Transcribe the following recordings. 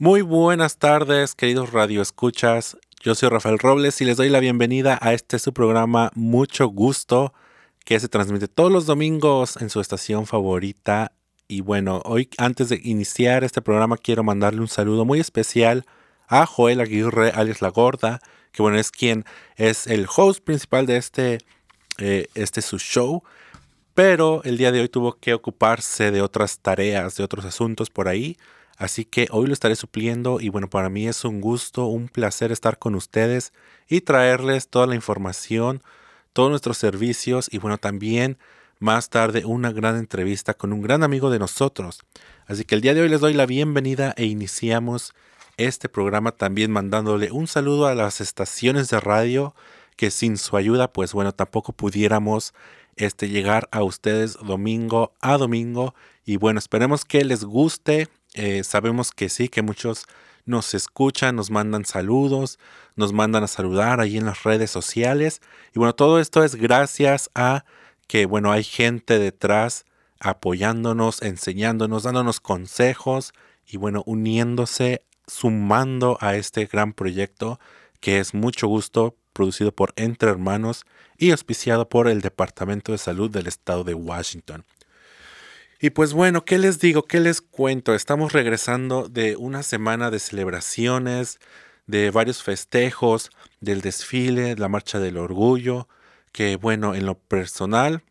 Muy buenas tardes, queridos radioescuchas. Yo soy Rafael Robles y les doy la bienvenida a este su programa Mucho Gusto, que se transmite todos los domingos en su estación favorita. Y bueno, hoy antes de iniciar este programa quiero mandarle un saludo muy especial a Joel Aguirre, alias La Gorda, que bueno, es quien es el host principal de este, eh, este su show pero el día de hoy tuvo que ocuparse de otras tareas, de otros asuntos por ahí. Así que hoy lo estaré supliendo y bueno, para mí es un gusto, un placer estar con ustedes y traerles toda la información, todos nuestros servicios y bueno, también más tarde una gran entrevista con un gran amigo de nosotros. Así que el día de hoy les doy la bienvenida e iniciamos este programa también mandándole un saludo a las estaciones de radio que sin su ayuda pues bueno tampoco pudiéramos este, llegar a ustedes domingo a domingo. Y bueno, esperemos que les guste. Eh, sabemos que sí, que muchos nos escuchan, nos mandan saludos, nos mandan a saludar ahí en las redes sociales. Y bueno, todo esto es gracias a que, bueno, hay gente detrás apoyándonos, enseñándonos, dándonos consejos y bueno, uniéndose, sumando a este gran proyecto que es mucho gusto producido por Entre Hermanos y auspiciado por el Departamento de Salud del Estado de Washington. Y pues bueno, ¿qué les digo? ¿Qué les cuento? Estamos regresando de una semana de celebraciones, de varios festejos, del desfile, la marcha del orgullo, que bueno, en lo personal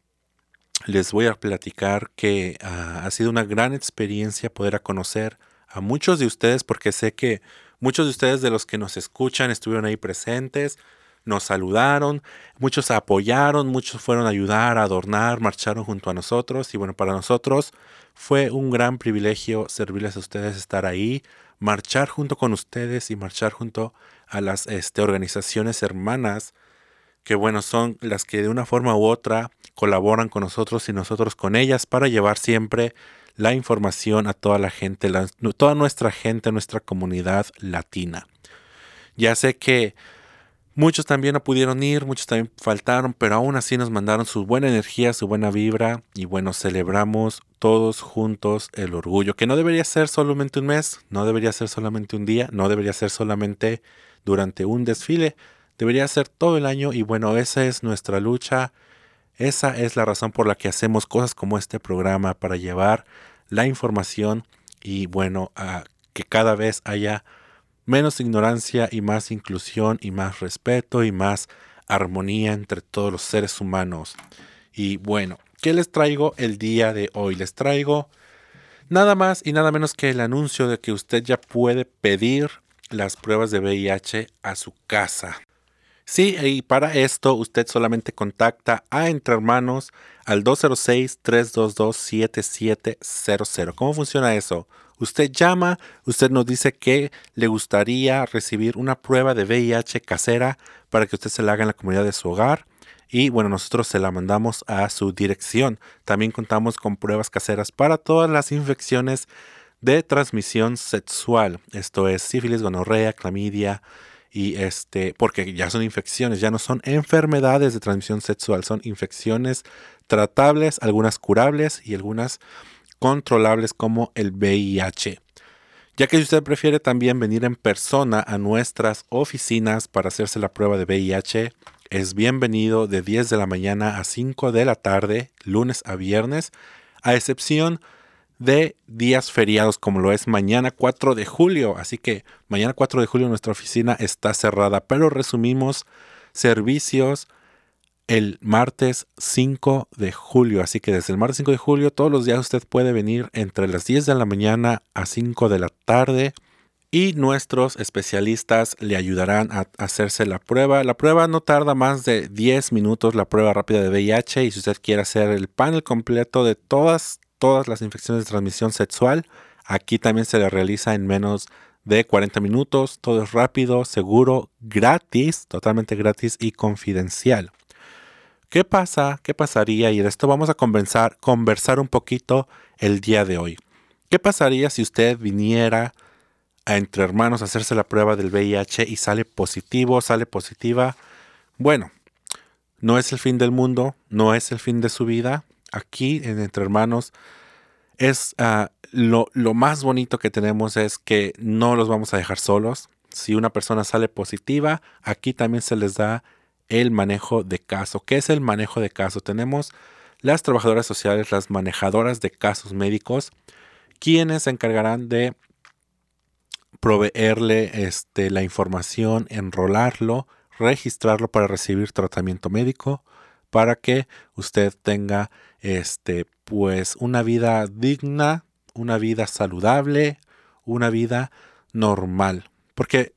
les voy a platicar que ah, ha sido una gran experiencia poder conocer a muchos de ustedes porque sé que muchos de ustedes de los que nos escuchan estuvieron ahí presentes, nos saludaron, muchos apoyaron, muchos fueron a ayudar, a adornar, marcharon junto a nosotros y bueno, para nosotros fue un gran privilegio servirles a ustedes estar ahí, marchar junto con ustedes y marchar junto a las este, organizaciones hermanas que bueno, son las que de una forma u otra colaboran con nosotros y nosotros con ellas para llevar siempre la información a toda la gente, toda nuestra gente, nuestra comunidad latina. Ya sé que Muchos también no pudieron ir, muchos también faltaron, pero aún así nos mandaron su buena energía, su buena vibra y bueno, celebramos todos juntos el orgullo, que no debería ser solamente un mes, no debería ser solamente un día, no debería ser solamente durante un desfile, debería ser todo el año y bueno, esa es nuestra lucha, esa es la razón por la que hacemos cosas como este programa para llevar la información y bueno, a que cada vez haya menos ignorancia y más inclusión y más respeto y más armonía entre todos los seres humanos. Y bueno, ¿qué les traigo el día de hoy? Les traigo nada más y nada menos que el anuncio de que usted ya puede pedir las pruebas de VIH a su casa. Sí, y para esto usted solamente contacta a Entre Hermanos al 206-322-7700. ¿Cómo funciona eso? Usted llama, usted nos dice que le gustaría recibir una prueba de VIH casera para que usted se la haga en la comunidad de su hogar. Y bueno, nosotros se la mandamos a su dirección. También contamos con pruebas caseras para todas las infecciones de transmisión sexual. Esto es sífilis, gonorrea, clamidia, y este, porque ya son infecciones, ya no son enfermedades de transmisión sexual, son infecciones tratables, algunas curables y algunas controlables como el VIH. Ya que si usted prefiere también venir en persona a nuestras oficinas para hacerse la prueba de VIH, es bienvenido de 10 de la mañana a 5 de la tarde, lunes a viernes, a excepción de días feriados como lo es mañana 4 de julio. Así que mañana 4 de julio nuestra oficina está cerrada, pero resumimos servicios el martes 5 de julio. Así que desde el martes 5 de julio, todos los días usted puede venir entre las 10 de la mañana a 5 de la tarde y nuestros especialistas le ayudarán a hacerse la prueba. La prueba no tarda más de 10 minutos, la prueba rápida de VIH y si usted quiere hacer el panel completo de todas, todas las infecciones de transmisión sexual, aquí también se le realiza en menos de 40 minutos. Todo es rápido, seguro, gratis, totalmente gratis y confidencial. ¿Qué pasa? ¿Qué pasaría? Y de esto vamos a conversar, conversar un poquito el día de hoy. ¿Qué pasaría si usted viniera a Entre Hermanos a hacerse la prueba del VIH y sale positivo, sale positiva? Bueno, no es el fin del mundo, no es el fin de su vida. Aquí en Entre Hermanos es, ah, lo, lo más bonito que tenemos es que no los vamos a dejar solos. Si una persona sale positiva, aquí también se les da el manejo de caso. ¿Qué es el manejo de caso? Tenemos las trabajadoras sociales, las manejadoras de casos médicos, quienes se encargarán de proveerle este, la información, enrolarlo, registrarlo para recibir tratamiento médico, para que usted tenga este, pues una vida digna, una vida saludable, una vida normal. Porque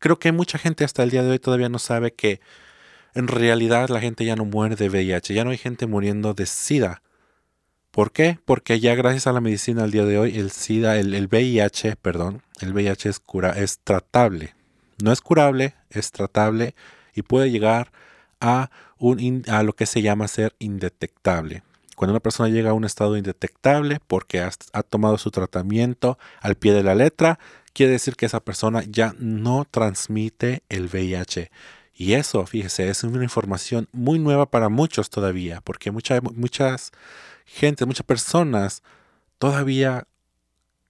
creo que mucha gente hasta el día de hoy todavía no sabe que en realidad la gente ya no muere de VIH, ya no hay gente muriendo de SIDA. ¿Por qué? Porque ya gracias a la medicina al día de hoy el SIDA, el, VIH, perdón, el VIH es, cura, es tratable. No es curable, es tratable y puede llegar a, un, a lo que se llama ser indetectable. Cuando una persona llega a un estado indetectable porque ha, ha tomado su tratamiento al pie de la letra, quiere decir que esa persona ya no transmite el VIH. Y eso, fíjese, es una información muy nueva para muchos todavía, porque mucha, muchas gente, muchas personas todavía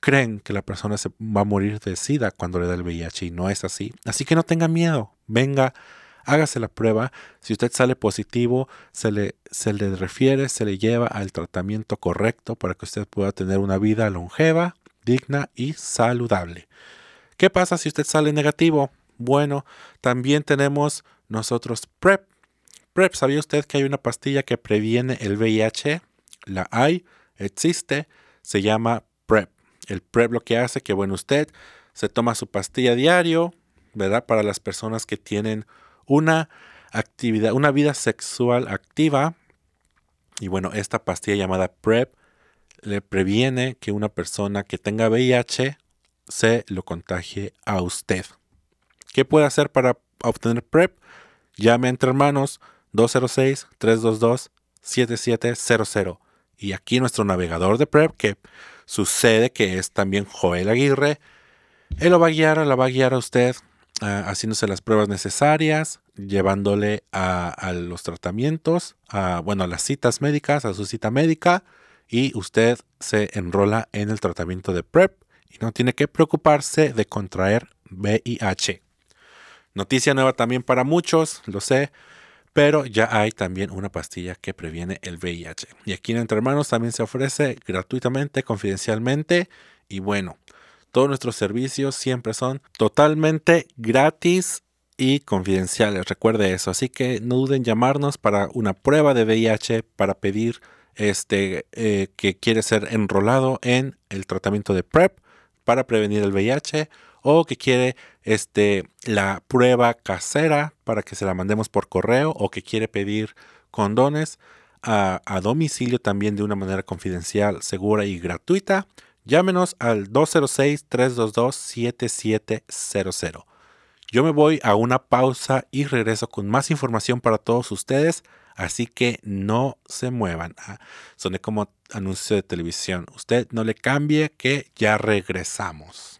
creen que la persona se va a morir de SIDA cuando le da el VIH y no es así. Así que no tenga miedo, venga, hágase la prueba. Si usted sale positivo, se le, se le refiere, se le lleva al tratamiento correcto para que usted pueda tener una vida longeva, digna y saludable. ¿Qué pasa si usted sale negativo? Bueno, también tenemos nosotros PrEP. PrEP, ¿sabía usted que hay una pastilla que previene el VIH? La hay, existe, se llama PrEP. El PrEP lo que hace que, bueno, usted se toma su pastilla diario, ¿verdad? Para las personas que tienen una actividad, una vida sexual activa. Y bueno, esta pastilla llamada PrEP le previene que una persona que tenga VIH se lo contagie a usted. ¿Qué puede hacer para obtener PrEP? Llame a Entre Hermanos 206-322-7700. Y aquí nuestro navegador de PrEP, que sucede que es también Joel Aguirre, él lo va a guiar, la va a guiar a usted haciéndose las pruebas necesarias, llevándole a, los tratamientos, a, bueno, a las citas médicas, a su cita médica, y usted se enrola en el tratamiento de PrEP y no tiene que preocuparse de contraer VIH. Noticia nueva también para muchos, lo sé, pero ya hay también una pastilla que previene el VIH. Y aquí en Entre Hermanos también se ofrece gratuitamente, confidencialmente, y bueno, todos nuestros servicios siempre son totalmente gratis y confidenciales. Recuerde eso. Así que no duden en llamarnos para una prueba de VIH, para pedir este, eh, que quiere ser enrolado en el tratamiento de PrEP para prevenir el VIH o que quiere este, la prueba casera para que se la mandemos por correo o que quiere pedir condones a, a domicilio también de una manera confidencial, segura y gratuita. Llámenos al 206-322-7700. Yo me voy a una pausa y regreso con más información para todos ustedes, así que no se muevan. Ah, soné como anuncio de televisión. Usted no le cambie que ya regresamos.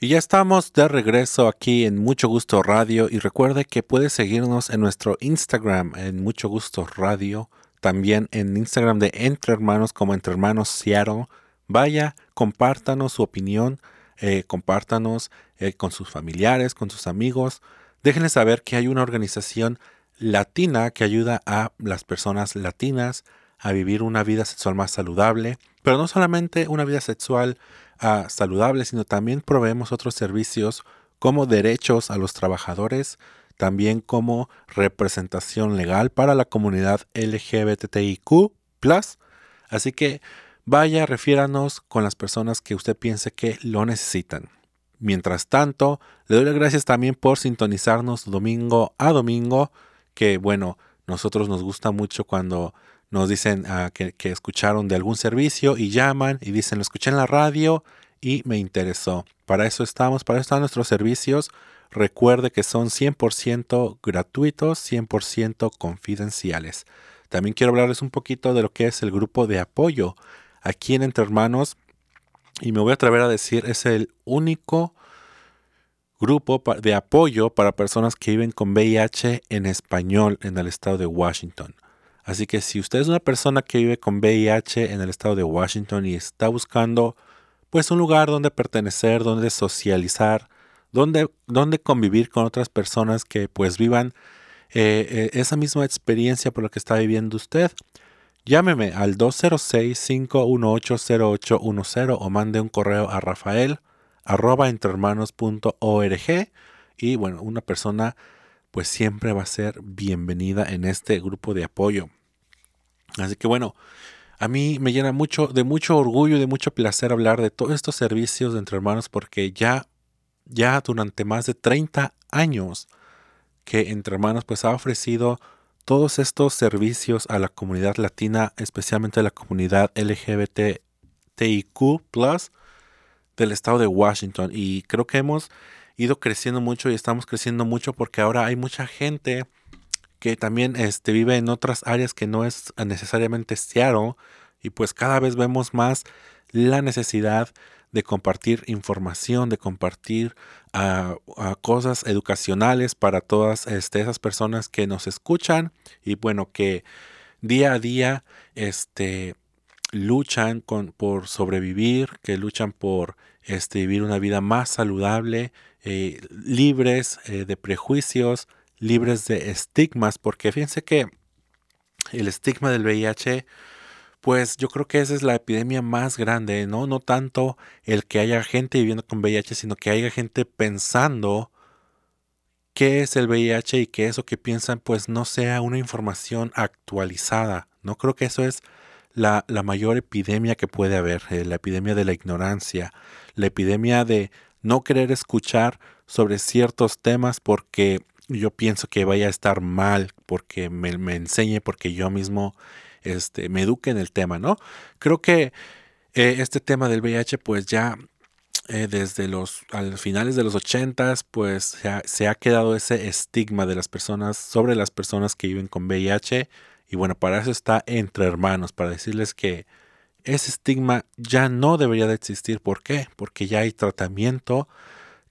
Y ya estamos de regreso aquí en Mucho Gusto Radio y recuerde que puede seguirnos en nuestro Instagram en Mucho Gusto Radio, también en Instagram de Entre Hermanos como Entre Hermanos Seattle. Vaya, compártanos su opinión, eh, compártanos eh, con sus familiares, con sus amigos. Déjenles saber que hay una organización latina que ayuda a las personas latinas a vivir una vida sexual más saludable, pero no solamente una vida sexual saludable, sino también proveemos otros servicios como derechos a los trabajadores, también como representación legal para la comunidad LGBTIQ. Así que vaya, refiéranos con las personas que usted piense que lo necesitan. Mientras tanto, le doy las gracias también por sintonizarnos domingo a domingo, que bueno, nosotros nos gusta mucho cuando nos dicen ah, que, que escucharon de algún servicio y llaman y dicen, lo escuché en la radio y me interesó. Para eso estamos, para eso están nuestros servicios. Recuerde que son 100% gratuitos, 100% confidenciales. También quiero hablarles un poquito de lo que es el grupo de apoyo aquí en Entre Hermanos. Y me voy a atrever a decir, es el único grupo de apoyo para personas que viven con VIH en español en el estado de Washington. Así que si usted es una persona que vive con VIH en el estado de Washington y está buscando pues un lugar donde pertenecer, donde socializar, donde, donde convivir con otras personas que pues vivan eh, eh, esa misma experiencia por la que está viviendo usted, llámeme al 206-518-0810 o mande un correo a rafael arroba entrehermanos.org y bueno, una persona pues siempre va a ser bienvenida en este grupo de apoyo. Así que bueno, a mí me llena mucho de mucho orgullo y de mucho placer hablar de todos estos servicios de entre hermanos porque ya ya durante más de 30 años que Entre Hermanos pues ha ofrecido todos estos servicios a la comunidad latina, especialmente a la comunidad LGBTIQ del estado de Washington. Y creo que hemos ido creciendo mucho y estamos creciendo mucho porque ahora hay mucha gente que también este, vive en otras áreas que no es necesariamente Seattle. Y pues cada vez vemos más la necesidad de compartir información, de compartir ah, ah, cosas educacionales para todas este, esas personas que nos escuchan y bueno, que día a día este, luchan con, por sobrevivir, que luchan por este, vivir una vida más saludable, eh, libres eh, de prejuicios, libres de estigmas, porque fíjense que el estigma del VIH pues yo creo que esa es la epidemia más grande, ¿no? No tanto el que haya gente viviendo con VIH, sino que haya gente pensando qué es el VIH y que eso que piensan pues no sea una información actualizada. No creo que eso es la, mayor epidemia que puede haber, eh, la epidemia de la ignorancia, la epidemia de no querer escuchar sobre ciertos temas porque yo pienso que vaya a estar mal, porque me, me enseñe, porque yo mismo este, me eduque en el tema, ¿no? Creo que eh, este tema del VIH, pues ya eh, desde los finales de los ochentas, pues se ha, se ha, quedado ese estigma de las personas sobre las personas que viven con VIH. Y bueno, para eso está entre hermanos, para decirles que ese estigma ya no debería de existir. ¿Por qué? Porque ya hay tratamiento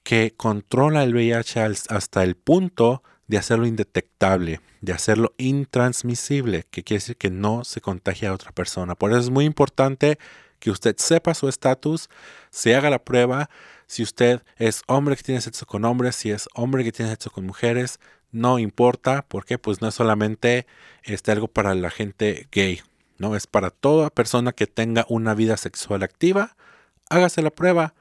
que controla el VIH hasta el punto de hacerlo indetectable, de hacerlo intransmisible, que quiere decir que no se contagia a otra persona. Por eso es muy importante que usted sepa su estatus, se haga la prueba. Si usted es hombre que tiene sexo con hombres, si es hombre que tiene sexo con mujeres, no importa, porque pues no es solamente este, algo para la gente gay, no es para toda persona que tenga una vida sexual activa. Hágase la prueba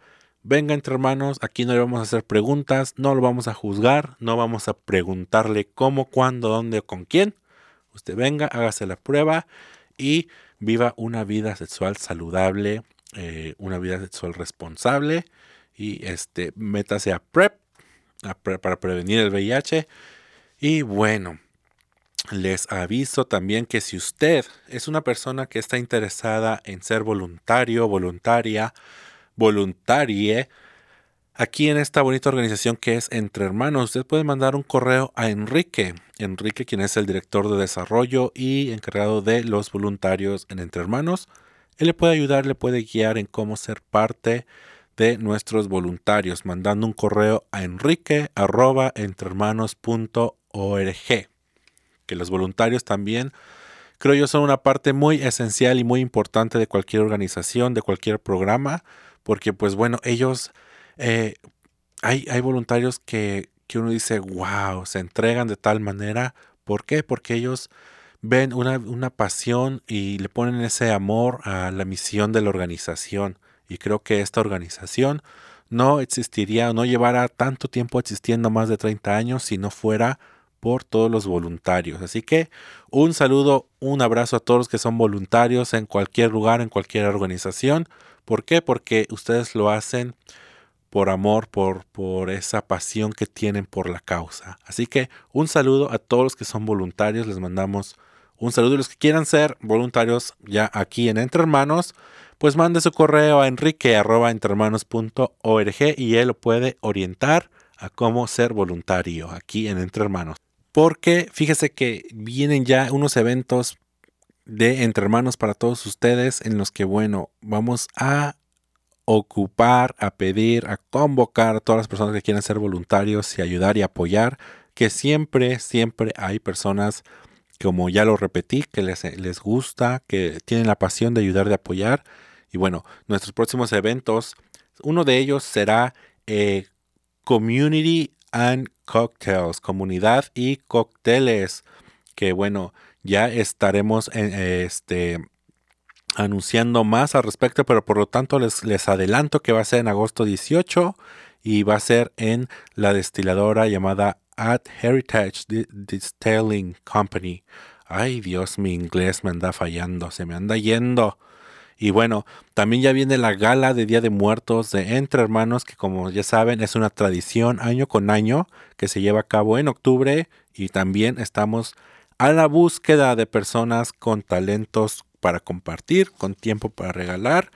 venga entre hermanos, aquí no le vamos a hacer preguntas, no lo vamos a juzgar, no vamos a preguntarle cómo, cuándo, dónde o con quién. Usted venga, hágase la prueba y viva una vida sexual saludable, eh, una vida sexual responsable y este, métase a PrEP, para prevenir el VIH. Y bueno, les aviso también que si usted es una persona que está interesada en ser voluntario, voluntaria, voluntarie aquí en esta bonita organización que es Entre Hermanos. Usted puede mandar un correo a Enrique. Enrique, quien es el director de desarrollo y encargado de los voluntarios en Entre Hermanos. Él le puede ayudar, le puede guiar en cómo ser parte de nuestros voluntarios, mandando un correo a enrique arroba Que los voluntarios también, creo yo, son una parte muy esencial y muy importante de cualquier organización, de cualquier programa porque pues bueno, ellos, eh, hay, hay, voluntarios que, que, uno dice, wow, se entregan de tal manera. ¿Por qué? Porque ellos ven una, una pasión y le ponen ese amor a la misión de la organización. Y creo que esta organización no existiría, no llevara tanto tiempo existiendo, más de 30 años, si no fuera por todos los voluntarios. Así que un saludo, un abrazo a todos los que son voluntarios en cualquier lugar, en cualquier organización. ¿Por qué? Porque ustedes lo hacen por amor, por, por esa pasión que tienen por la causa. Así que un saludo a todos los que son voluntarios, les mandamos un saludo. Y los que quieran ser voluntarios ya aquí en Entre Hermanos, pues mande su correo a enrique.entrehermanos.org y él lo puede orientar a cómo ser voluntario aquí en Entre Hermanos. Porque fíjese que vienen ya unos eventos de Entre Hermanos para todos ustedes en los que, bueno, vamos a ocupar, a pedir, a convocar a todas las personas que quieran ser voluntarios y ayudar y apoyar, que siempre, siempre hay personas, como ya lo repetí, que les, les gusta, que tienen la pasión de ayudar, de apoyar. Y bueno, nuestros próximos eventos, uno de ellos será eh, Community and Cocktails, comunidad y cócteles, que bueno, ya estaremos en, este, anunciando más al respecto, pero por lo tanto les, les adelanto que va a ser en agosto 18 y va a ser en la destiladora llamada At Heritage Distilling Company. Ay Dios, mi inglés me anda fallando, se me anda yendo. Y bueno, también ya viene la gala de Día de Muertos de Entre Hermanos, que como ya saben es una tradición año con año que se lleva a cabo en octubre y también estamos a la búsqueda de personas con talentos para compartir, con tiempo para regalar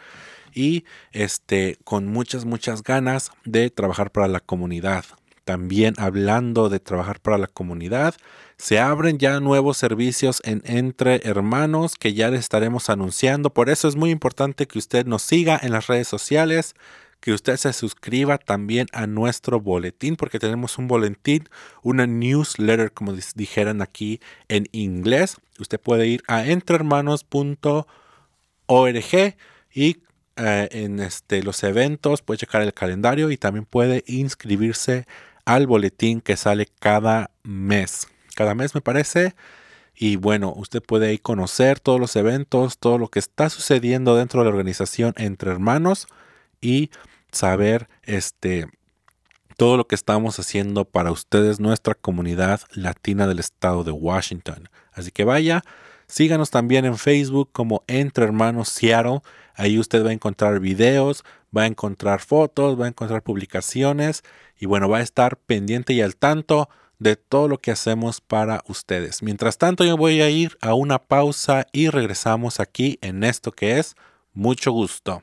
y este con muchas muchas ganas de trabajar para la comunidad. También hablando de trabajar para la comunidad, se abren ya nuevos servicios en Entre Hermanos que ya les estaremos anunciando. Por eso es muy importante que usted nos siga en las redes sociales, que usted se suscriba también a nuestro boletín, porque tenemos un boletín, una newsletter, como dijeran aquí en inglés. Usted puede ir a entrehermanos.org y eh, en este, los eventos puede checar el calendario y también puede inscribirse al boletín que sale cada mes. Cada mes me parece. Y bueno, usted puede ir conocer todos los eventos, todo lo que está sucediendo dentro de la organización entre hermanos y saber este todo lo que estamos haciendo para ustedes, nuestra comunidad latina del estado de Washington. Así que vaya, síganos también en Facebook como Entre Hermanos Seattle. Ahí usted va a encontrar videos, va a encontrar fotos, va a encontrar publicaciones y bueno, va a estar pendiente y al tanto de todo lo que hacemos para ustedes. Mientras tanto, yo voy a ir a una pausa y regresamos aquí en esto que es mucho gusto.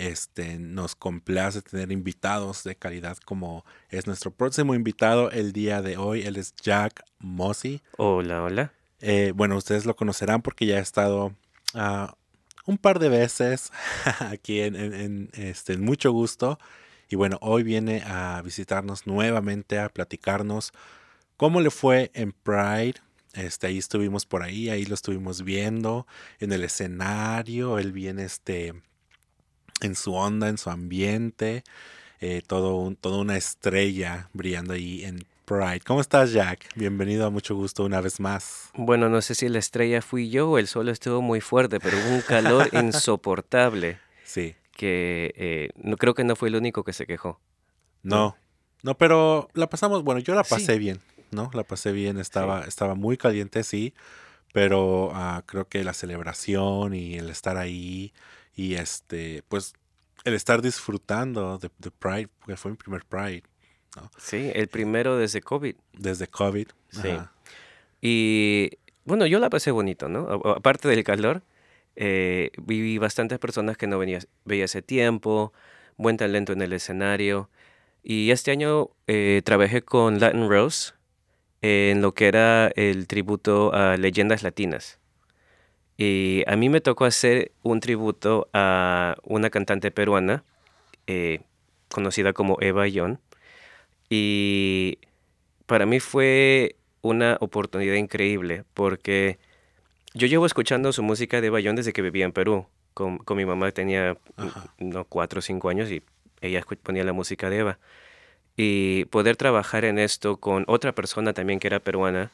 Este, nos complace tener invitados de calidad como es nuestro próximo invitado el día de hoy. Él es Jack Mossy. Hola, hola. Eh, bueno, ustedes lo conocerán porque ya ha estado uh, un par de veces aquí en, en, este, en mucho gusto. Y bueno, hoy viene a visitarnos nuevamente, a platicarnos cómo le fue en Pride este, ahí estuvimos por ahí, ahí lo estuvimos viendo en el escenario, él viene este, en su onda, en su ambiente, eh, todo un, toda una estrella brillando ahí en Pride. ¿Cómo estás, Jack? Bienvenido a mucho gusto una vez más. Bueno, no sé si la estrella fui yo o el sol estuvo muy fuerte, pero hubo un calor insoportable. Sí. Que eh, no creo que no fue el único que se quejó. No, no, pero la pasamos, bueno, yo la pasé bien. ¿no? La pasé bien, estaba, estaba muy caliente, sí, pero uh, creo que la celebración y el estar ahí y este, pues el estar disfrutando de, de Pride, porque fue mi primer Pride. ¿no? Sí, el primero desde COVID. Desde COVID. Sí. Y bueno, yo la pasé bonito, ¿no? Aparte del calor, eh, vi bastantes personas que no venía, veía hace tiempo, buen talento en el escenario. Y este año eh, trabajé con Latin Rose, en lo que era el tributo a leyendas latinas. Y a mí me tocó hacer un tributo a una cantante peruana eh, conocida como Eva Yon. Y para mí fue una oportunidad increíble porque yo llevo escuchando su música de Eva Yon desde que vivía en Perú. Con, con mi mamá tenía no, cuatro o cinco años y ella ponía la música de Eva y poder trabajar en esto con otra persona también que era peruana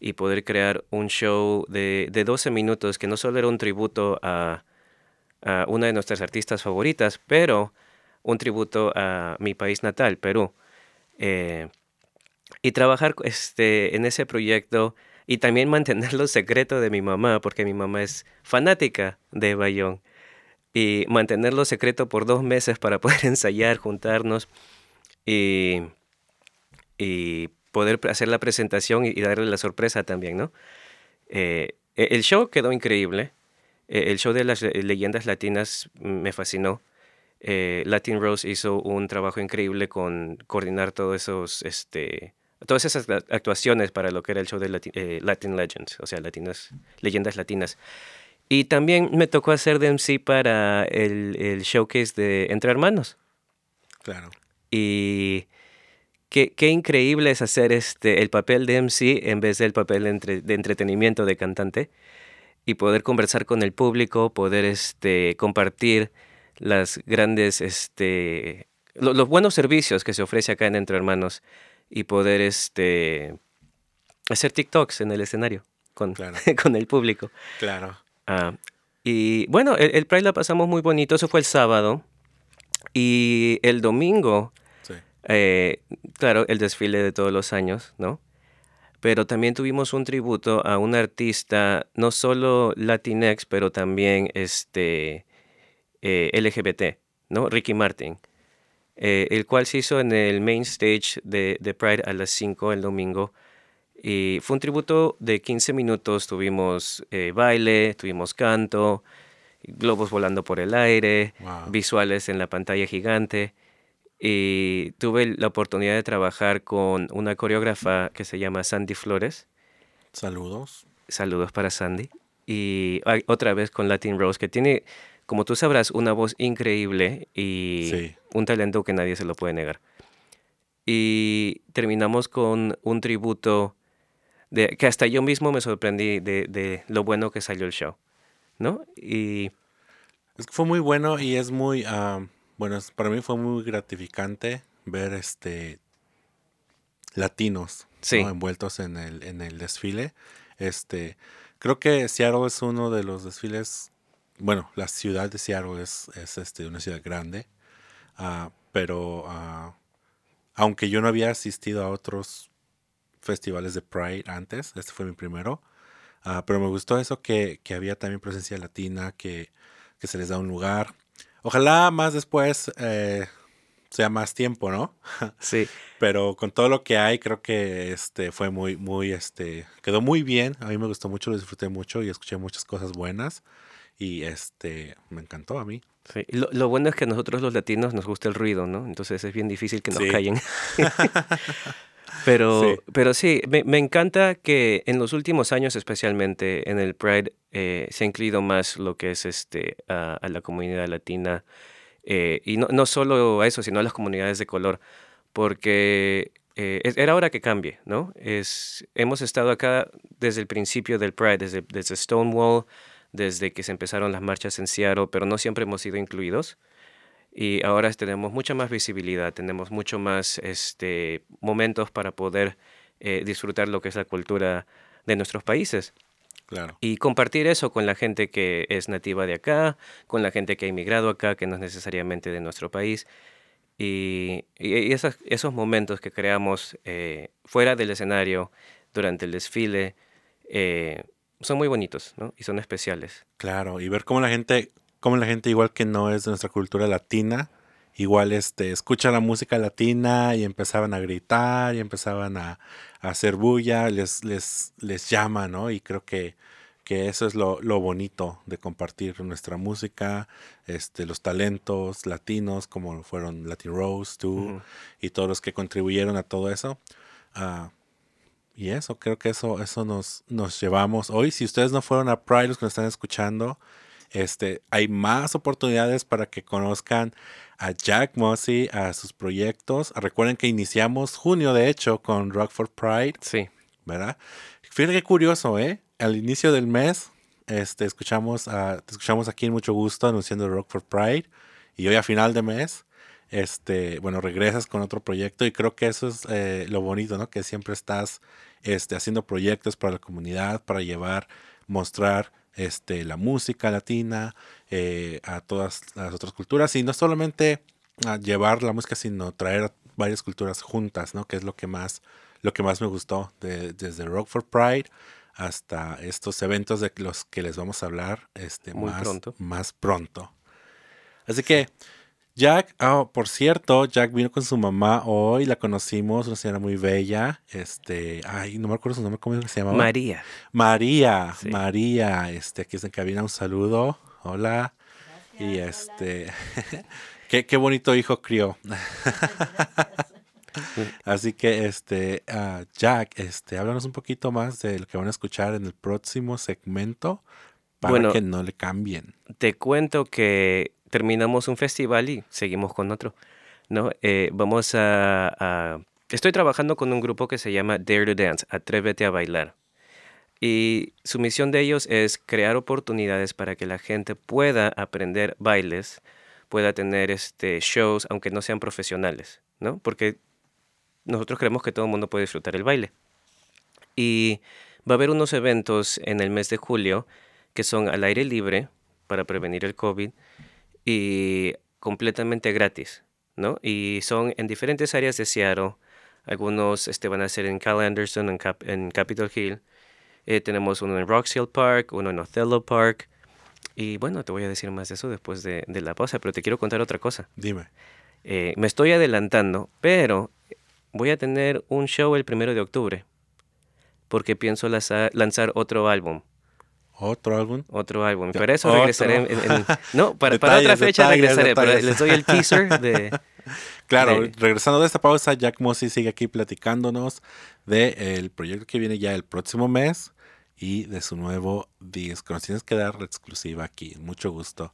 y poder crear un show de, de 12 minutos que no solo era un tributo a, a una de nuestras artistas favoritas, pero un tributo a mi país natal, Perú. Eh, y trabajar este, en ese proyecto y también mantenerlo secreto de mi mamá, porque mi mamá es fanática de Bayón. Y mantenerlo secreto por dos meses para poder ensayar, juntarnos y, y poder hacer la presentación y, darle la sorpresa también, ¿no? Eh, e, el show quedó increíble. E, el show de las leyendas latinas me fascinó. Eh, Latin Rose hizo un trabajo increíble con coordinar todos esos, este, todas esas actuaciones para lo que era el show de eh, Latin, Legends, o sea, latinas, leyendas latinas. Y también me tocó hacer de MC para el, el showcase de Entre Hermanos. Claro. Y qué, qué, increíble es hacer este, el papel de MC en vez del papel de, de entretenimiento de cantante y poder conversar con el público, poder este, compartir las grandes, este, los buenos servicios que se ofrece acá en Entre Hermanos y poder este, hacer TikToks en el escenario con, con el público. Claro. Ah, y bueno, el, el, Pride la pasamos muy bonito, eso fue el sábado. Y el domingo, eh, claro, el desfile de todos los años, ¿no? Pero también tuvimos un tributo a un artista, no solo Latinx, pero también este, eh, LGBT, ¿no? Ricky Martin, eh, el cual se hizo en el main stage de, de, Pride a las 5 el domingo. Y fue un tributo de 15 minutos, tuvimos baile, tuvimos canto, globos volando por el aire, visuales en la pantalla gigante. Y tuve la oportunidad de trabajar con una coreógrafa que se llama Sandy Flores. Saludos. Saludos para Sandy. Y otra vez con Latin Rose, que tiene como tú sabrás, una voz increíble y un talento que nadie se lo puede negar. Y terminamos con un tributo de, que hasta yo mismo me sorprendí de, lo bueno que salió el show, ¿no? Y... Es que fue muy bueno y es muy, bueno, para mí fue muy gratificante ver este latinos envueltos en el, en el desfile. Este, creo que Seattle es uno de los desfiles bueno, la ciudad de Seattle es, este, una ciudad grande, ah, pero ah, aunque yo no había asistido a otros festivales de Pride antes, este fue mi primero, ah, pero me gustó eso que, había también presencia latina, que, se les da un lugar. Ojalá más después eh, sea más tiempo, ¿no? Sí. Pero con todo lo que hay, creo que este fue muy, muy, este, quedó muy bien. A mí me gustó mucho, lo disfruté mucho y escuché muchas cosas buenas. Y este, me encantó a mí. Sí. Lo, lo, bueno es que a nosotros los latinos nos gusta el ruido, ¿no? Entonces es bien difícil que nos callen. pero, sí. pero sí, me, me, encanta que en los últimos años, especialmente en el Pride, eh, se ha incluido más lo que es este, a, a la comunidad latina. Eh, y no, no solo a eso, sino a las comunidades de color. Porque eh, era hora que cambie, ¿no? Es, hemos estado acá desde el principio del Pride, desde, desde Stonewall desde que se empezaron las marchas en Seattle, pero no siempre hemos sido incluidos. Y ahora tenemos mucha más visibilidad, tenemos mucho más este, momentos para poder eh, disfrutar lo que es la cultura de nuestros países. Claro. Y compartir eso con la gente que es nativa de acá, con la gente que ha inmigrado acá, que no es necesariamente de nuestro país. Y, y esos, esos, momentos que creamos eh, fuera del escenario, durante el desfile, eh, son muy bonitos, ¿no? Y son especiales. Claro, y ver cómo la gente, cómo la gente igual que no es de nuestra cultura latina, igual este, escucha la música latina y empezaban a gritar y empezaban a, hacer bulla, les, les, les llama, ¿no? Y creo que, que eso es lo, lo, bonito de compartir nuestra música, este, los talentos latinos, como fueron Latin Rose, tú, y todos los que contribuyeron a todo eso. Uh, y eso, creo que eso, eso nos, nos llevamos hoy. Si ustedes no fueron a Pride, los que nos están escuchando, este, hay más oportunidades para que conozcan a Jack Mossy, a sus proyectos. Recuerden que iniciamos junio, de hecho, con Rockford Pride. Sí. ¿Verdad? Fíjate qué curioso, ¿eh? Al inicio del mes, este, escuchamos, a, te escuchamos aquí en mucho gusto anunciando Rockford Pride. Y hoy a final de mes, este, bueno, regresas con otro proyecto y creo que eso es eh, lo bonito, ¿no? Que siempre estás este, haciendo proyectos para la comunidad, para llevar, mostrar este, la música latina eh, a todas las otras culturas y no solamente a llevar la música, sino traer varias culturas juntas, ¿no? Que es lo que más, lo que más me gustó, desde Rock for Pride hasta estos eventos de los que les vamos a hablar este, Muy más, pronto. más pronto. Así que, Jack, ah, por cierto, Jack vino con su mamá hoy, la conocimos, una señora muy bella, este, ay, no me acuerdo su nombre, ¿cómo se llamaba? María. María, Sí. María, este, aquí está en cabina, un saludo, hola, y este, qué, qué bonito hijo crió. Así que, este, ah, Jack, este, háblanos un poquito más de lo que van a escuchar en el próximo segmento para Bueno. que no le cambien. Te cuento que terminamos un festival y seguimos con otro. ¿no? Eh, vamos a, Estoy trabajando con un grupo que se llama Dare to Dance, Atrévete a Bailar. Y su misión de ellos es crear oportunidades para que la gente pueda aprender bailes, pueda tener este, shows, aunque no sean profesionales, ¿no? Porque nosotros creemos que todo el mundo puede disfrutar el baile. Y va a haber unos eventos en el mes de julio que son al aire libre para prevenir el COVID y completamente gratis, ¿no? Y son en diferentes áreas de Seattle. Algunos este, van a ser en Cal Anderson, en, Cap- en Capitol Hill. Eh, tenemos uno en Rocks Hill Park, uno en Othello Park. Y bueno, te voy a decir más de eso después de, de la pausa, pero te quiero contar otra cosa. Dime. Eh, me estoy adelantando, pero voy a tener un show el primero de octubre. Porque pienso lanza- lanzar otro álbum. ¿Otro álbum? Otro álbum. Para eso otro. regresaré. en- en- no, para, para otra fecha detalles, regresaré. pero les doy el teaser de. Claro, de- regresando de esta pausa, Jack Mossy sigue aquí platicándonos del proyecto que viene ya el próximo mes y de su nuevo disco. Nos tienes que dar la exclusiva aquí, mucho gusto.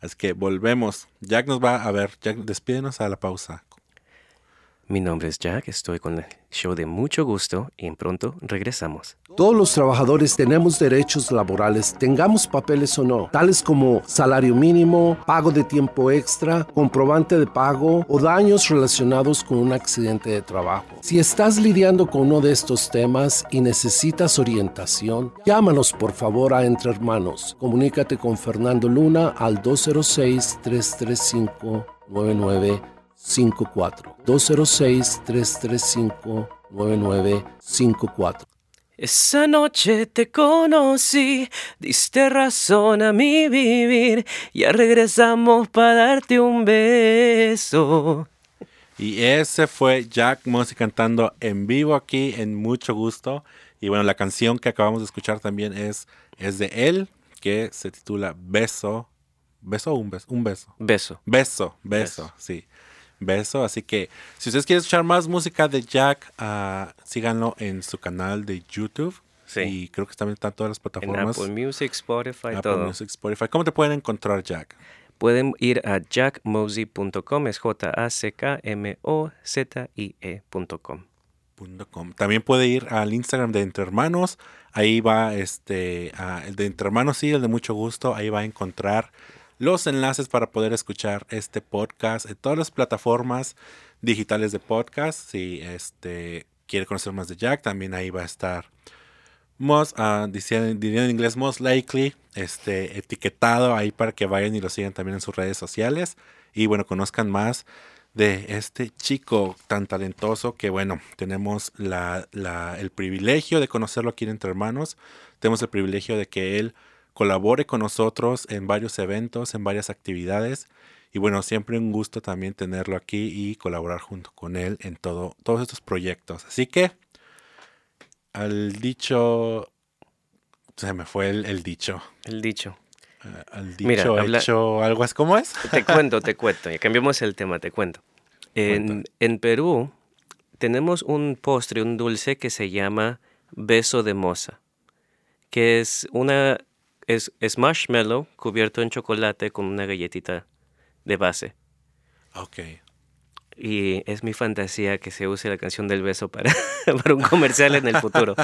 Así que volvemos. Jack nos va a ver. Jack, despídenos a la pausa. Mi nombre es Jack, estoy con el show de mucho gusto y en pronto regresamos. Todos los trabajadores tenemos derechos laborales, tengamos papeles o no, tales como salario mínimo, pago de tiempo extra, comprobante de pago o daños relacionados con un accidente de trabajo. Si estás lidiando con uno de estos temas y necesitas orientación, llámanos por favor a Entre Hermanos. Comunícate con Fernando Luna al 206-335-9954. 206-335-9954. Esa noche te conocí, diste razón a mi vivir, ya regresamos para darte un beso. Y ese fue Jack Mossy cantando en vivo aquí en mucho gusto. Y bueno, la canción que acabamos de escuchar también es, es de él, que se titula Beso. ¿Beso o un beso? Un beso. Beso. Beso, beso, Beso. sí. Beso, así que si ustedes quieren escuchar más música de Jack, ah, síganlo en su canal de YouTube. Sí. Y creo que también están todas las En plataformas. Apple Music, Spotify, Apple todo. Music, Spotify. ¿Cómo te pueden encontrar, Jack? Pueden ir a jackmosey.com, es J-A-C-K-M-O-Z-I-E.com. com. También puede ir al Instagram de Entre Hermanos. Ahí va este, ah, el de Entre Hermanos, sí, el de mucho gusto. Ahí va a encontrar los enlaces para poder escuchar este podcast en todas las plataformas digitales de podcast. Si este, quiere conocer más de Jack, también ahí va a estar most, ah, diciendo- diría en inglés, most likely, este, etiquetado ahí para que vayan y lo sigan también en sus redes sociales. Y bueno, conozcan más de este chico tan talentoso que bueno, tenemos la- el privilegio de conocerlo aquí en Entre Hermanos. Tenemos el privilegio de que él colabore con nosotros en varios eventos, en varias actividades. Y bueno, siempre un gusto también tenerlo aquí y colaborar junto con él en todo, todos estos proyectos. Así que, al dicho, se me fue el, el dicho. El dicho. Eh, Al dicho, Mira, habla- hecho, algo es como es. Te cuento, te cuento. Ya cambiamos el tema, te cuento. En, en Perú tenemos un postre, un dulce que se llama beso de moza, que es una es, es marshmallow cubierto en chocolate con una galletita de base. Ok. Y es mi fantasía que se use la canción del beso para, para un comercial en el futuro.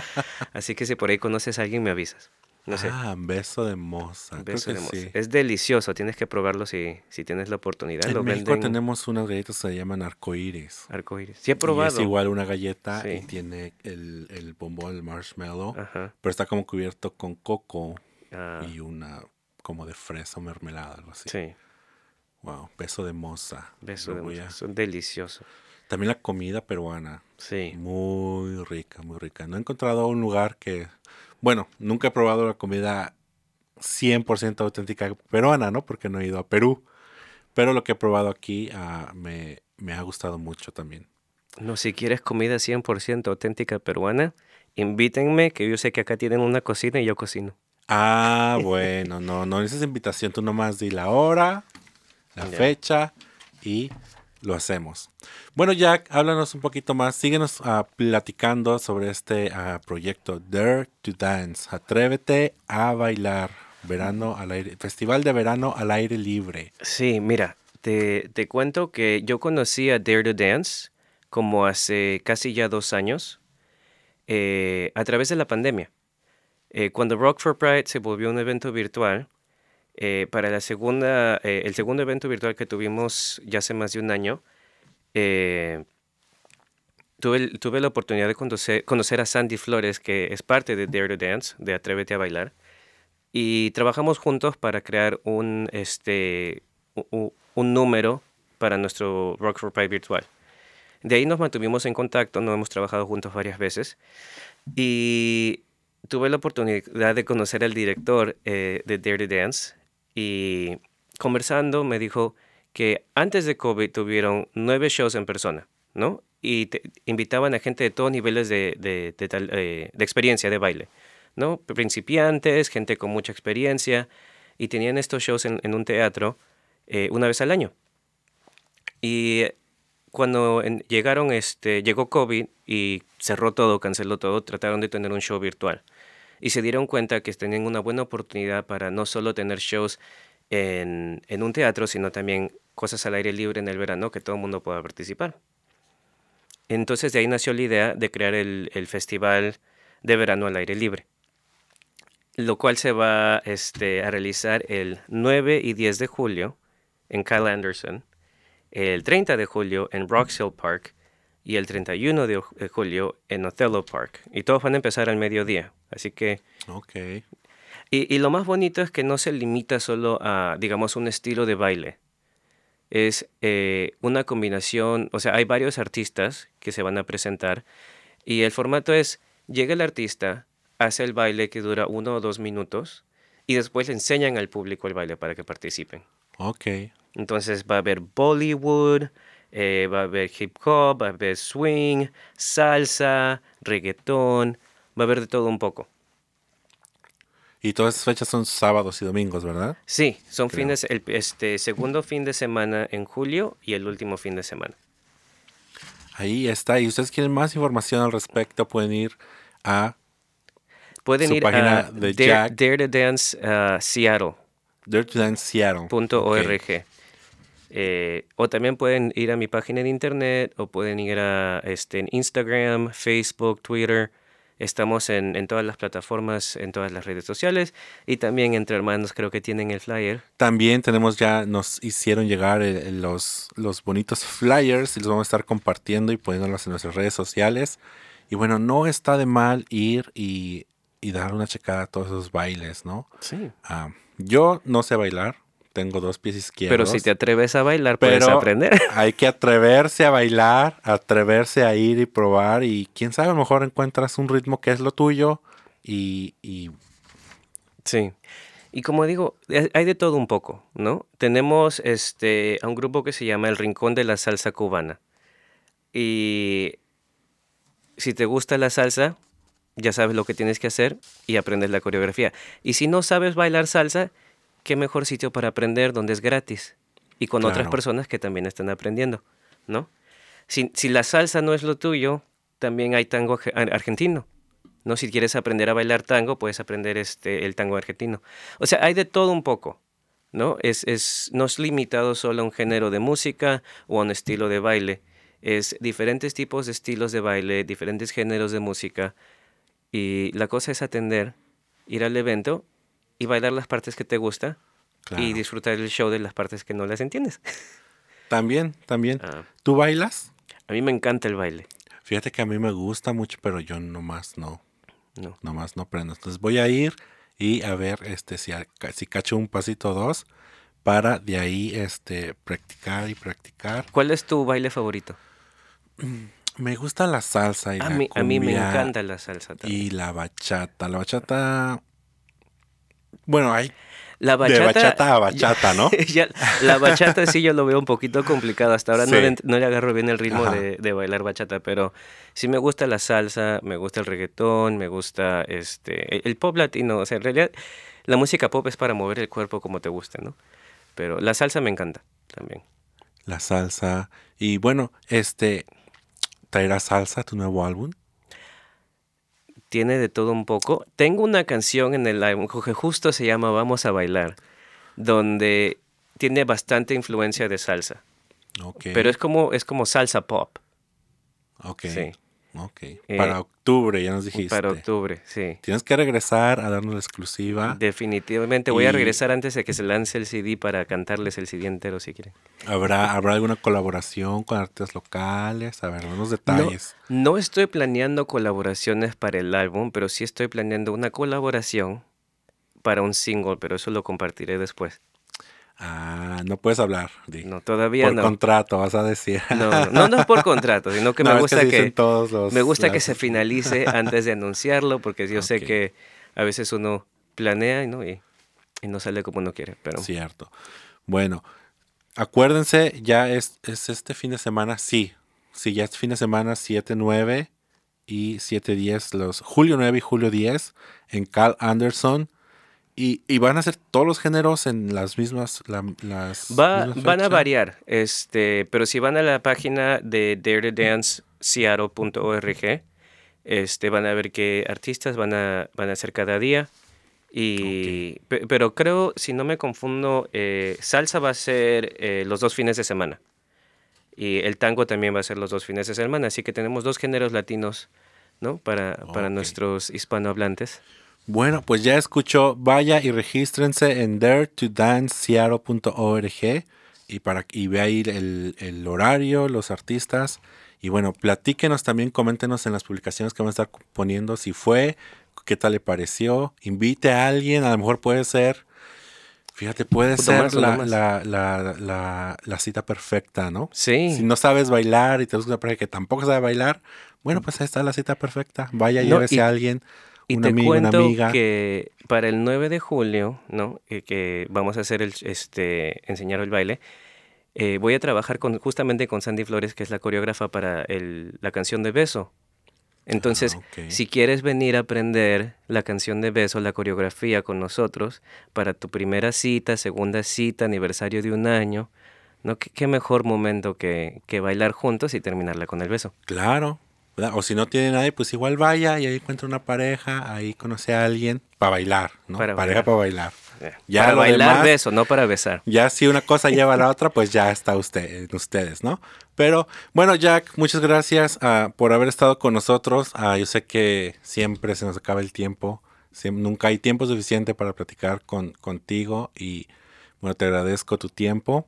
Así que si por ahí conoces a alguien, me avisas. No sé. Ah, beso de moza. Creo beso que de moza. sí. Es delicioso, tienes que probarlo si, si tienes la oportunidad. En Lo México venden tenemos unas galletas que se llaman arcoíris. arcoíris. Sí he Y probado. es igual una galleta y tiene el, el bombón, el marshmallow, Ajá. pero está como cubierto con coco. Ah, y una como de fresa o mermelada, algo así. sí, Wow, beso de moza. beso Lo de voy a- moza, son deliciosos. También la comida peruana, Sí, muy rica, muy rica. No he encontrado un lugar que, bueno, nunca he probado la comida 100% auténtica peruana, ¿no? Porque no he ido a Perú. Pero lo que he probado aquí ah, me, me ha gustado mucho también. no, si quieres comida 100% auténtica peruana, invítenme, que yo sé que acá tienen una cocina y yo cocino. Ah, bueno, no, no necesitas invitación, tú nomás di la hora, la fecha y lo hacemos. Bueno, Jack, háblanos un poquito más, síguenos ah, platicando sobre este ah, proyecto Dare to Dance, Atrévete a bailar, verano al aire, Festival de Verano al aire libre. Sí, mira, te, te cuento que yo conocí a Dare to Dance como hace casi ya dos años eh, a través de la pandemia. Eh, cuando Rock for Pride se volvió un evento virtual, eh, para la segunda, eh, el segundo evento virtual que tuvimos ya hace más de un año, eh, tuve, tuve la oportunidad de conocer, conocer a Sandy Flores, que es parte de Dare to Dance, de Atrévete a Bailar, y trabajamos juntos para crear un, este, u- u- un número para nuestro Rock for Pride virtual. De ahí nos mantuvimos en contacto, nos hemos trabajado juntos varias veces y tuve la oportunidad de conocer al director eh, de Dare to Dance y conversando me dijo que antes de COVID tuvieron nueve shows en persona, ¿no? Y te- invitaban a gente de todos niveles de, de- de eh, de experiencia de baile, ¿no? Principiantes, gente con mucha experiencia y tenían estos shows en, en un teatro eh, una vez al año. Y cuando en- llegaron, este, llegó COVID y cerró todo, canceló todo, trataron de tener un show virtual. Y se dieron cuenta que tenían una buena oportunidad para no solo tener shows en, en un teatro, sino también cosas al aire libre en el verano que todo el mundo pueda participar. Entonces de ahí nació la idea de crear el, el festival de verano al aire libre, lo cual se va este, a realizar el 9 y 10 de julio en Kyle Anderson, el 30 de julio en Rocks Hill Park y el 31 de ju- de julio en Othello Park. Y todos van a empezar al mediodía. Así que... Ok. Y, y lo más bonito es que no se limita solo a, digamos, un estilo de baile. Es eh, una combinación, o sea, hay varios artistas que se van a presentar y el formato es, llega el artista, hace el baile que dura uno o dos minutos y después le enseñan al público el baile para que participen. Ok. Entonces va a haber Bollywood, eh, va a haber hip hop, va a haber swing, salsa, reggaetón, va a haber de todo un poco. Y todas esas fechas son sábados y domingos, ¿verdad? Sí, son Creo. fines, el este, segundo fin de semana en julio y el último fin de semana. Ahí está. Y ustedes quieren más información al respecto, pueden ir a Pueden Su ir página a de Dare, Jack. Dare to Dance uh, Seattle. Dare to Dance Seattle. punto org. Eh, o también pueden ir a mi página de internet o pueden ir a este, en Instagram, Facebook, Twitter. Estamos en, en todas las plataformas, en todas las redes sociales y también entre hermanos creo que tienen el flyer. También tenemos ya, nos hicieron llegar eh, los, los bonitos flyers y los vamos a estar compartiendo y poniéndolos en nuestras redes sociales. Y bueno, no está de mal ir y, y dar una checada a todos esos bailes, ¿no? Sí. Ah, yo no sé bailar, tengo dos pies izquierdos. Pero si te atreves a bailar, puedes aprender. hay que atreverse a bailar, atreverse a ir y probar y quién sabe, a lo mejor encuentras un ritmo que es lo tuyo y, y Sí. Y como digo, eh, hay de todo un poco, ¿no? Tenemos este, a un grupo que se llama El Rincón de la Salsa Cubana. Y si te gusta la salsa, ya sabes lo que tienes que hacer y aprendes la coreografía. Y si no sabes bailar salsa, qué mejor sitio para aprender donde es gratis y con otras personas que también están aprendiendo, ¿no? Si, si la salsa no es lo tuyo, también hay tango arge- ar- argentino. ¿no? Si quieres aprender a bailar tango, puedes aprender este, el tango argentino. O sea, hay de todo un poco, ¿no? Es, es, no es limitado solo a un género de música o a un estilo de baile. Es diferentes tipos de estilos de baile, diferentes géneros de música. Y la cosa es atender, ir al evento y bailar las partes que te gusta claro. y disfrutar el show de las partes que no las entiendes. También, también. Ah, ¿Tú bailas? a mí me encanta el baile. Fíjate que a mí me gusta mucho, pero yo nomás no, No. nomás no aprendo. Entonces voy a ir y a ver este si, si cacho un pasito o dos para de ahí este practicar y practicar. ¿Cuál es tu baile favorito? Me gusta la salsa y A la mí, a mí me encanta la salsa también. y la bachata. La bachata bueno, hay La de bachata a bachata, ¿no? Ya, la bachata sí yo lo veo un poquito complicado. Hasta ahora no, le, no le agarro bien el ritmo de, de bailar bachata, pero sí me gusta la salsa, me gusta el reggaetón, me gusta este el, el pop latino. O sea, en realidad la música pop es para mover el cuerpo como te guste, ¿no? Pero la salsa me encanta también. La salsa y bueno, este traerá salsa tu nuevo álbum. Tiene de todo un poco. Tengo una canción en el álbum que justo se llama Vamos a bailar, donde tiene bastante influencia de salsa, pero es como es como salsa pop. ok. Sí. Ok. Eh, Para octubre, ya nos dijiste. Para octubre, sí. Tienes que regresar a darnos la exclusiva. Definitivamente voy a regresar antes de que se lance el CD para cantarles el CD entero si quieren. ¿Habrá, ¿Habrá alguna colaboración con artistas locales? A ver, unos No, detalles. no estoy planeando colaboraciones para el álbum, pero sí estoy planeando una colaboración para un single, pero eso lo compartiré después. Ah, no puedes hablar. di. No, todavía Por no. contrato, vas a decir. No, no, no, no es por contrato, sino que No, me es gusta así que, dicen todos los- me gusta que se finalice antes de anunciarlo, porque yo sé que a veces uno planea y no, y, y no sale como uno quiere. Pero Cierto. Bueno, acuérdense, ya es, es este fin de semana, sí. Sí, ya es fin de semana 7, 9 y 7, 10, los julio 9 y julio 10 en Cal Anderson. Y, y van a ser todos los géneros en las mismas. la- las Va, mismas van a variar, este, pero si van a la página de daretodance.seattle.org, este, van a ver qué artistas van a, van a hacer cada día. Y, pe- Pero creo, si no me confundo, eh, salsa va a ser eh, los dos fines de semana. Y el tango también va a ser los dos fines de semana. Así que tenemos dos géneros latinos, ¿no? Para, para nuestros hispanohablantes. Bueno, pues ya escuchó. Vaya y regístrense en daretodanceseattle.org y para y ve ahí el, el horario, los artistas. Y bueno, platíquenos también, coméntenos en las publicaciones que van a estar poniendo si fue, qué tal le pareció. Invite a alguien, a lo mejor puede ser. Fíjate, puede ser la, la, la, la, la cita perfecta, ¿no? Sí. Si no sabes bailar y te buscas una pareja que tampoco sabe bailar, bueno, pues ahí está la cita perfecta. Vaya, No, llévese y- a alguien, Y un te amigo, una cuento amiga. que para el 9 de julio, ¿no? Eh, que vamos a hacer el, este, enseñar el baile, eh, voy a trabajar con, justamente con Sandy Flores, que es la coreógrafa para el- la canción de Beso. Entonces, Ah, si quieres venir a aprender la canción de Beso, la coreografía con nosotros, para tu primera cita, segunda cita, aniversario de un año, ¿no? ¿Qué, qué mejor momento que, que bailar juntos y terminarla con el beso? Claro. ¿Verdad? O si no tiene nadie, pues igual vaya y ahí encuentra una pareja, ahí conoce a alguien para bailar, ¿no? Para pareja bailar. para bailar. Ya para bailar demás- beso, no para besar. Ya si una cosa lleva a la otra, pues ya está usted, en ustedes, ¿no? Pero bueno, Jack, muchas gracias ah, por haber estado con nosotros. Ah, yo sé que siempre se nos acaba el tiempo, nunca hay tiempo suficiente para platicar con, contigo y bueno, te agradezco tu tiempo,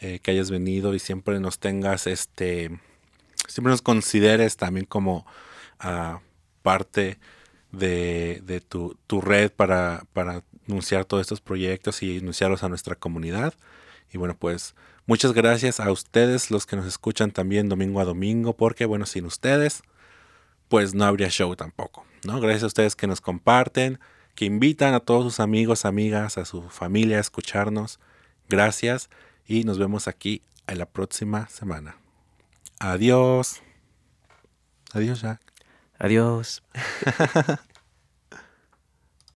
eh, que hayas venido y siempre nos tengas, este, siempre nos consideres también como ah, parte de, de tu, tu red para, para anunciar todos estos proyectos y anunciarlos a nuestra comunidad. Y bueno, pues muchas gracias a ustedes, los que nos escuchan también domingo a domingo, porque bueno, sin ustedes, pues no habría show tampoco, ¿no? Gracias a ustedes que nos comparten, que invitan a todos sus amigos, amigas, a su familia a escucharnos. Gracias y nos vemos aquí en la próxima semana. Adiós. Adiós, Jack. Adiós.